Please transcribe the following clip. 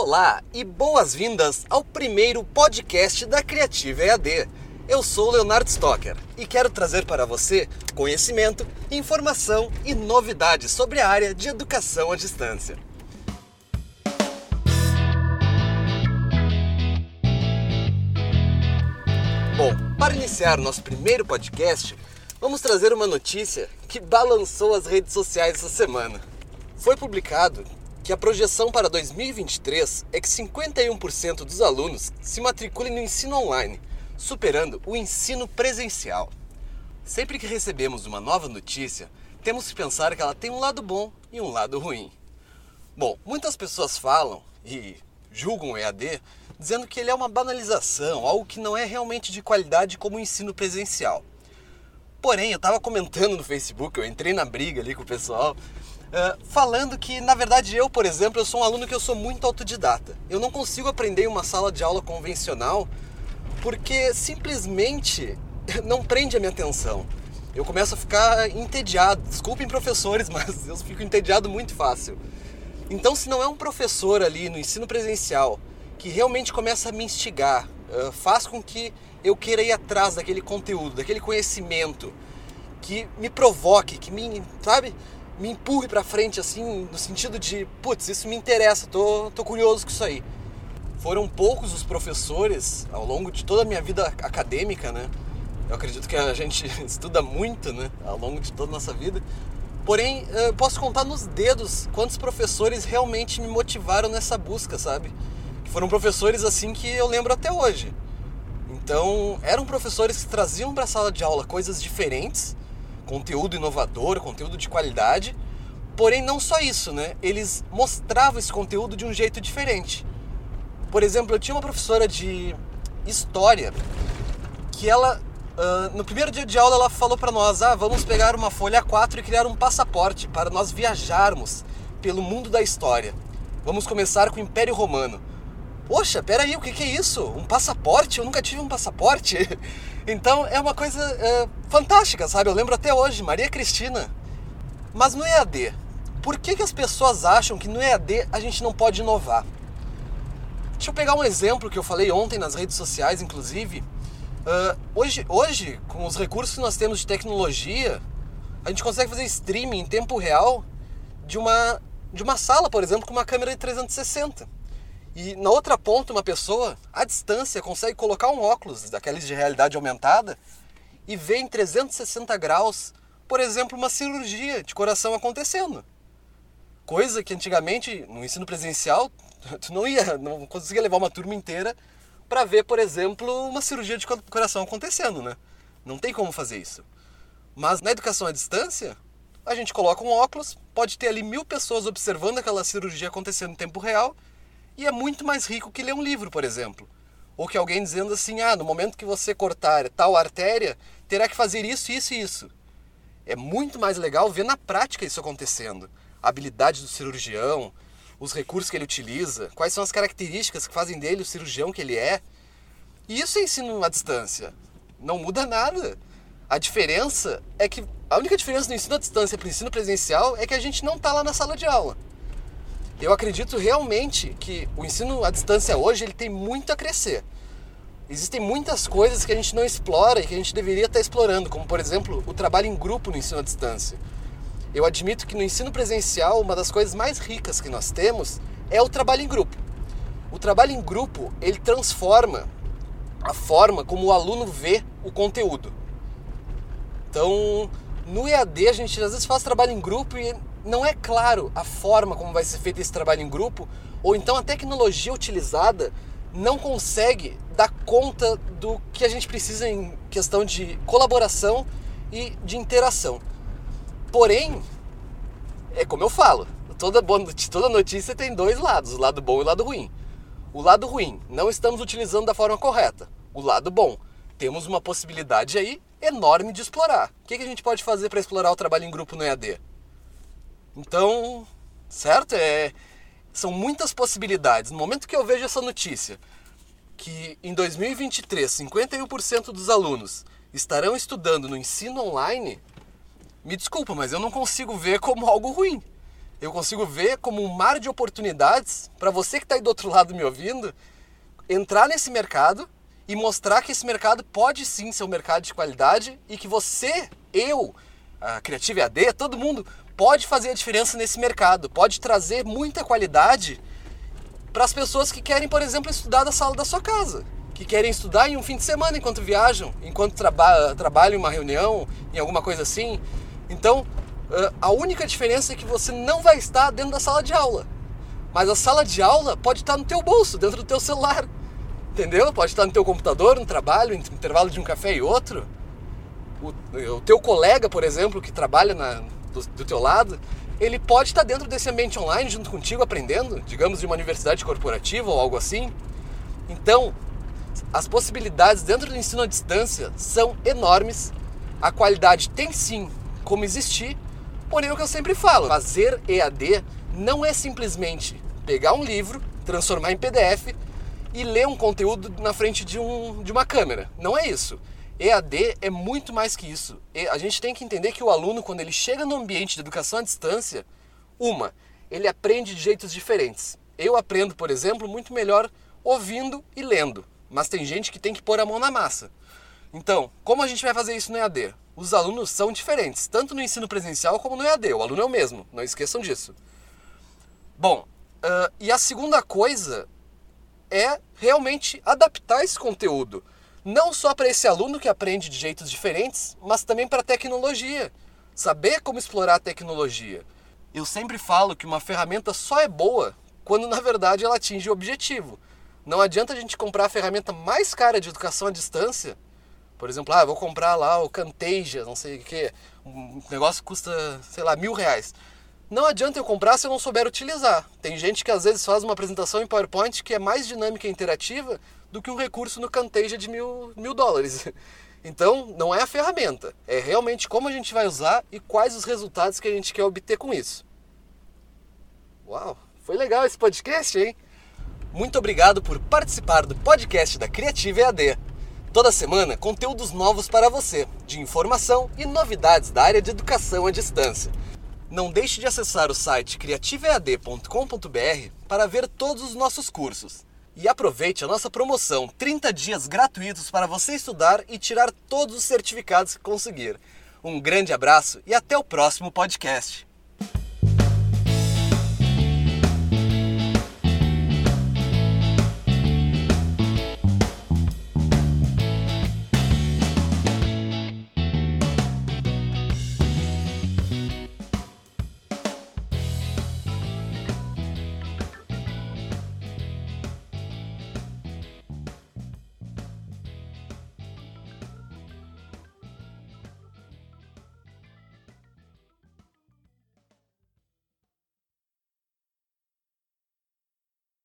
Olá e boas-vindas ao primeiro podcast da Criativa EAD. Eu sou Leonardo Stocker e quero trazer para você conhecimento, informação e novidades sobre a área de educação à distância. Bom, para iniciar nosso primeiro podcast, vamos trazer uma notícia que balançou as redes sociais essa semana. Foi publicado que a projeção para 2023 é que 51% dos alunos se matriculem no ensino online, superando o ensino presencial. Sempre que recebemos uma nova notícia, temos que pensar que ela tem um lado bom e um lado ruim. Bom, muitas pessoas falam e julgam o EAD dizendo que ele é uma banalização, algo que não é realmente de qualidade como o ensino presencial. Porém, eu estava comentando no Facebook, eu entrei na briga ali com o pessoal, Uh, falando que, na verdade, eu, por exemplo, eu sou um aluno que eu sou muito autodidata. Eu não consigo aprender em uma sala de aula convencional porque simplesmente não prende a minha atenção. Eu começo a ficar entediado. Desculpem, professores, mas eu fico entediado muito fácil. Então, se não é um professor ali no ensino presencial que realmente começa a me instigar, uh, faz com que eu queira ir atrás daquele conteúdo, daquele conhecimento, que me provoque, que me, sabe, me empurre para frente, assim, no sentido de, putz, isso me interessa, tô, tô curioso com isso aí. Foram poucos os professores ao longo de toda a minha vida acadêmica, né? Eu acredito que a gente estuda muito, né, ao longo de toda a nossa vida. Porém, eu posso contar nos dedos quantos professores realmente me motivaram nessa busca, sabe? Que foram professores assim que eu lembro até hoje. Então, eram professores que traziam para a sala de aula coisas diferentes conteúdo inovador, conteúdo de qualidade. Porém, não só isso, né? Eles mostravam esse conteúdo de um jeito diferente. Por exemplo, eu tinha uma professora de história que ela, uh, no primeiro dia de aula, ela falou para nós: ah, vamos pegar uma folha A4 e criar um passaporte para nós viajarmos pelo mundo da história. Vamos começar com o Império Romano. Poxa, peraí, o que, que é isso? Um passaporte? Eu nunca tive um passaporte. Então é uma coisa é, fantástica, sabe? Eu lembro até hoje, Maria Cristina. Mas no EAD, por que, que as pessoas acham que no EAD a gente não pode inovar? Deixa eu pegar um exemplo que eu falei ontem nas redes sociais, inclusive. Uh, hoje, hoje, com os recursos que nós temos de tecnologia, a gente consegue fazer streaming em tempo real de uma, de uma sala, por exemplo, com uma câmera de 360. E na outra ponta, uma pessoa, à distância, consegue colocar um óculos daqueles de realidade aumentada e ver em 360 graus, por exemplo, uma cirurgia de coração acontecendo. Coisa que antigamente, no ensino presencial, tu não ia, não conseguia levar uma turma inteira para ver, por exemplo, uma cirurgia de coração acontecendo, né? Não tem como fazer isso. Mas na educação à distância, a gente coloca um óculos, pode ter ali mil pessoas observando aquela cirurgia acontecendo em tempo real e é muito mais rico que ler um livro, por exemplo. Ou que alguém dizendo assim: ah, no momento que você cortar tal artéria, terá que fazer isso, isso e isso. É muito mais legal ver na prática isso acontecendo. A habilidade do cirurgião, os recursos que ele utiliza, quais são as características que fazem dele o cirurgião que ele é. E isso é ensino à distância. Não muda nada. A diferença é que a única diferença do ensino à distância para o ensino presencial é que a gente não está lá na sala de aula. Eu acredito realmente que o ensino à distância hoje ele tem muito a crescer. Existem muitas coisas que a gente não explora e que a gente deveria estar explorando, como por exemplo o trabalho em grupo no ensino à distância. Eu admito que no ensino presencial uma das coisas mais ricas que nós temos é o trabalho em grupo. O trabalho em grupo ele transforma a forma como o aluno vê o conteúdo. Então, no EAD a gente às vezes faz trabalho em grupo e não é claro a forma como vai ser feito esse trabalho em grupo, ou então a tecnologia utilizada não consegue dar conta do que a gente precisa em questão de colaboração e de interação. Porém, é como eu falo, toda, boa, toda notícia tem dois lados, o lado bom e o lado ruim. O lado ruim, não estamos utilizando da forma correta. O lado bom, temos uma possibilidade aí enorme de explorar. O que, a gente pode fazer para explorar o trabalho em grupo no EAD? Então, certo? É, são muitas possibilidades. No momento que eu vejo essa notícia, que em 2023 51% dos alunos estarão estudando no ensino online, me desculpa, mas eu não consigo ver como algo ruim. Eu consigo ver como um mar de oportunidades para você que está aí do outro lado me ouvindo entrar nesse mercado e mostrar que esse mercado pode sim ser um mercado de qualidade e que você, eu, a Creative AD, todo mundo pode fazer a diferença nesse mercado, pode trazer muita qualidade para as pessoas que querem, por exemplo, estudar da sala da sua casa, que querem estudar em um fim de semana enquanto viajam, enquanto traba trabalham em uma reunião, em alguma coisa assim. Então, a única diferença é que você não vai estar dentro da sala de aula. Mas a sala de aula pode estar no teu bolso, dentro do teu celular. Entendeu? Pode estar no teu computador, no trabalho, no intervalo de um café e outro. O, o teu colega, por exemplo, que trabalha na, do, do teu lado, ele pode estar dentro desse ambiente online junto contigo aprendendo, digamos de uma universidade corporativa ou algo assim. Então, as possibilidades dentro do ensino à distância são enormes. A qualidade tem sim como existir, porém é o que eu sempre falo, fazer EAD não é simplesmente pegar um livro, transformar em PDF e ler um conteúdo na frente de, um, de uma câmera. Não é isso. EAD é muito mais que isso. A gente tem que entender que o aluno, quando ele chega no ambiente de educação à distância, uma, ele aprende de jeitos diferentes. Eu aprendo, por exemplo, muito melhor ouvindo e lendo, mas tem gente que tem que pôr a mão na massa. Então, como a gente vai fazer isso no EAD? Os alunos são diferentes, tanto no ensino presencial como no EAD. O aluno é o mesmo, não esqueçam disso. Bom, uh, e a segunda coisa é realmente adaptar esse conteúdo não só para esse aluno que aprende de jeitos diferentes, mas também para a tecnologia. Saber como explorar a tecnologia. Eu sempre falo que uma ferramenta só é boa quando na verdade ela atinge o objetivo. Não adianta a gente comprar a ferramenta mais cara de educação à distância. Por exemplo, ah, vou comprar lá o Camtasia, não sei o que, um negócio que custa, sei lá, mil reais. Não adianta eu comprar se eu não souber utilizar. Tem gente que às vezes faz uma apresentação em PowerPoint que é mais dinâmica e interativa do que um recurso no Camtasia de mil, mil dólares. Então, não é a ferramenta, é realmente como a gente vai usar e quais os resultados que a gente quer obter com isso. Uau, foi legal esse podcast, hein? Muito obrigado por participar do podcast da Criativa EAD. Toda semana, conteúdos novos para você, de informação e novidades da área de educação à distância. Não deixe de acessar o site criativead.com.br para ver todos os nossos cursos. E aproveite a nossa promoção 30 dias gratuitos para você estudar e tirar todos os certificados que conseguir. Um grande abraço e até o próximo podcast.